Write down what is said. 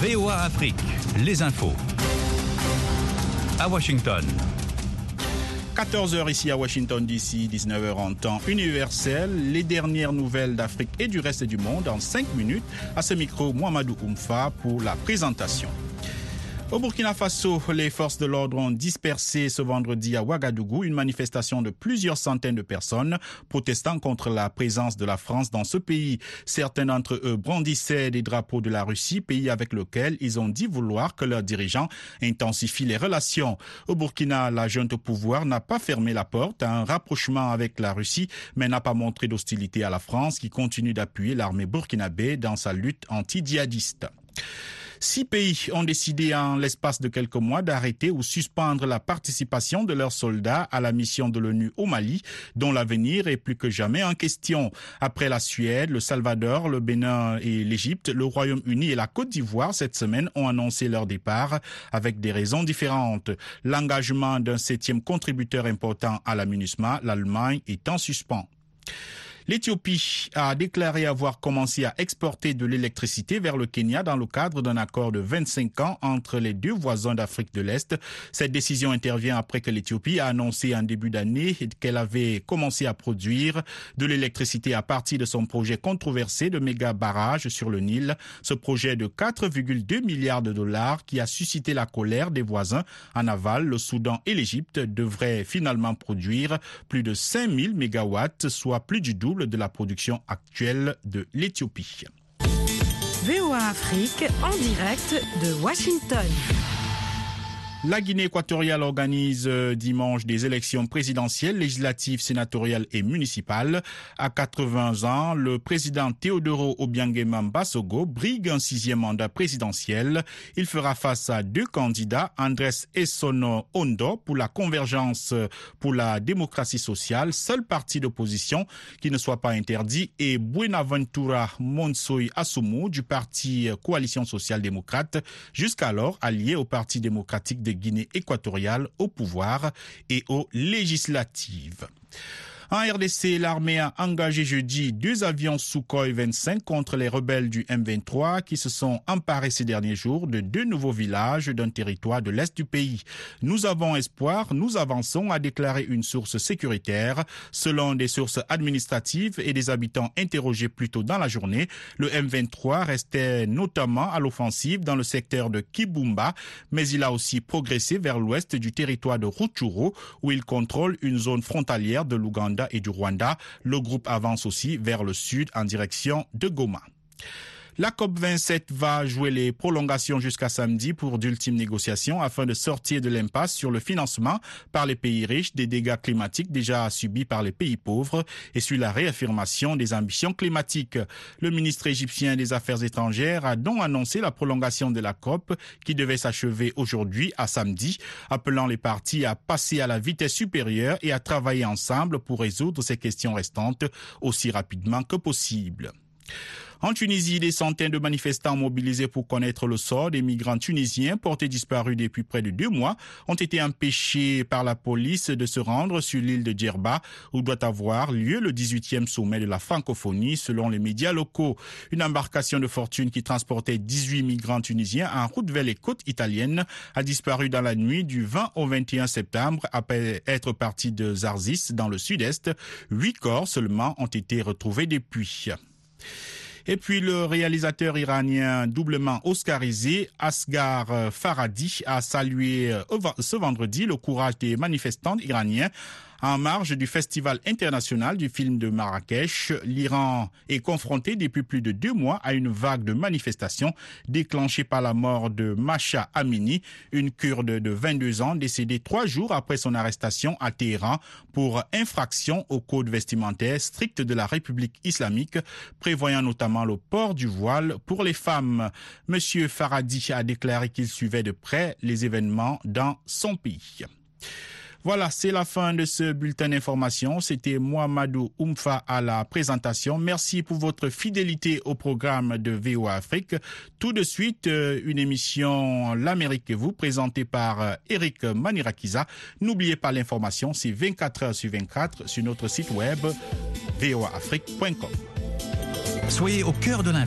VOA Afrique, les infos. À Washington. 14h ici à Washington DC, 19h en temps universel. Les dernières nouvelles d'Afrique et du reste du monde en 5 minutes. À ce micro, Mohamedou Oumfa pour la présentation. Au Burkina Faso, les forces de l'ordre ont dispersé ce vendredi à Ouagadougou une manifestation de plusieurs centaines de personnes protestant contre la présence de la France dans ce pays. Certains d'entre eux brandissaient des drapeaux de la Russie, pays avec lequel ils ont dit vouloir que leurs dirigeants intensifient les relations. Au Burkina, la junte au pouvoir n'a pas fermé la porte à un rapprochement avec la Russie, mais n'a pas montré d'hostilité à la France qui continue d'appuyer l'armée burkinabé dans sa lutte anti-djihadiste. Six pays ont décidé en l'espace de quelques mois d'arrêter ou suspendre la participation de leurs soldats à la mission de l'ONU au Mali, dont l'avenir est plus que jamais en question. Après la Suède, le Salvador, le Bénin et l'Égypte, le Royaume-Uni et la Côte d'Ivoire cette semaine ont annoncé leur départ avec des raisons différentes. L'engagement d'un septième contributeur important à la MINUSMA, l'Allemagne, est en suspens. L'Éthiopie a déclaré avoir commencé à exporter de l'électricité vers le Kenya dans le cadre d'un accord de 25 ans entre les deux voisins d'Afrique de l'Est. Cette décision intervient après que l'Éthiopie a annoncé en début d'année qu'elle avait commencé à produire de l'électricité à partir de son projet controversé de méga barrage sur le Nil. Ce projet de 4,2 milliards de dollars qui a suscité la colère des voisins en aval, le Soudan et l'Égypte devrait finalement produire plus de 5000 mégawatts, soit plus du double de la production actuelle de l'Éthiopie. VOA Afrique en direct de Washington. La Guinée équatoriale organise euh, dimanche des élections présidentielles, législatives, sénatoriales et municipales. À 80 ans, le président Teodoro Obiangema Basogo brigue un sixième mandat présidentiel. Il fera face à deux candidats, Andrés Essono Ondo pour la convergence pour la démocratie sociale, seul parti d'opposition qui ne soit pas interdit, et Buenaventura Monsoy Asumu du parti Coalition sociale démocrate, jusqu'alors allié au Parti démocratique de Guinée équatoriale au pouvoir et aux législatives. En RDC, l'armée a engagé jeudi deux avions Sukhoi 25 contre les rebelles du M23 qui se sont emparés ces derniers jours de deux nouveaux villages d'un territoire de l'Est du pays. Nous avons espoir, nous avançons, a déclaré une source sécuritaire. Selon des sources administratives et des habitants interrogés plus tôt dans la journée, le M23 restait notamment à l'offensive dans le secteur de Kibumba, mais il a aussi progressé vers l'ouest du territoire de Rutshuru où il contrôle une zone frontalière de l'Ouganda et du Rwanda. Le groupe avance aussi vers le sud en direction de Goma. La COP27 va jouer les prolongations jusqu'à samedi pour d'ultimes négociations afin de sortir de l'impasse sur le financement par les pays riches des dégâts climatiques déjà subis par les pays pauvres et sur la réaffirmation des ambitions climatiques. Le ministre égyptien des Affaires étrangères a donc annoncé la prolongation de la COP qui devait s'achever aujourd'hui à samedi, appelant les partis à passer à la vitesse supérieure et à travailler ensemble pour résoudre ces questions restantes aussi rapidement que possible. En Tunisie, des centaines de manifestants mobilisés pour connaître le sort des migrants tunisiens portés disparus depuis près de deux mois ont été empêchés par la police de se rendre sur l'île de Djerba où doit avoir lieu le 18e sommet de la francophonie selon les médias locaux. Une embarcation de fortune qui transportait 18 migrants tunisiens en route vers les côtes italiennes a disparu dans la nuit du 20 au 21 septembre après être parti de Zarzis dans le sud-est. Huit corps seulement ont été retrouvés depuis. Et puis le réalisateur iranien doublement oscarisé, Asghar Farhadi, a salué ce vendredi le courage des manifestants iraniens en marge du Festival international du film de Marrakech, l'Iran est confronté depuis plus de deux mois à une vague de manifestations déclenchée par la mort de Masha Amini, une kurde de 22 ans décédée trois jours après son arrestation à Téhéran pour infraction au code vestimentaire strict de la République islamique, prévoyant notamment le port du voile pour les femmes. Monsieur Faradi a déclaré qu'il suivait de près les événements dans son pays. Voilà, c'est la fin de ce bulletin d'information. C'était Mohamedou Oumfa à la présentation. Merci pour votre fidélité au programme de VOA Afrique. Tout de suite, une émission L'Amérique et vous, présentée par Eric Manirakiza. N'oubliez pas l'information, c'est 24 heures sur 24 sur notre site web voaafrique.com. Soyez au cœur de l'info.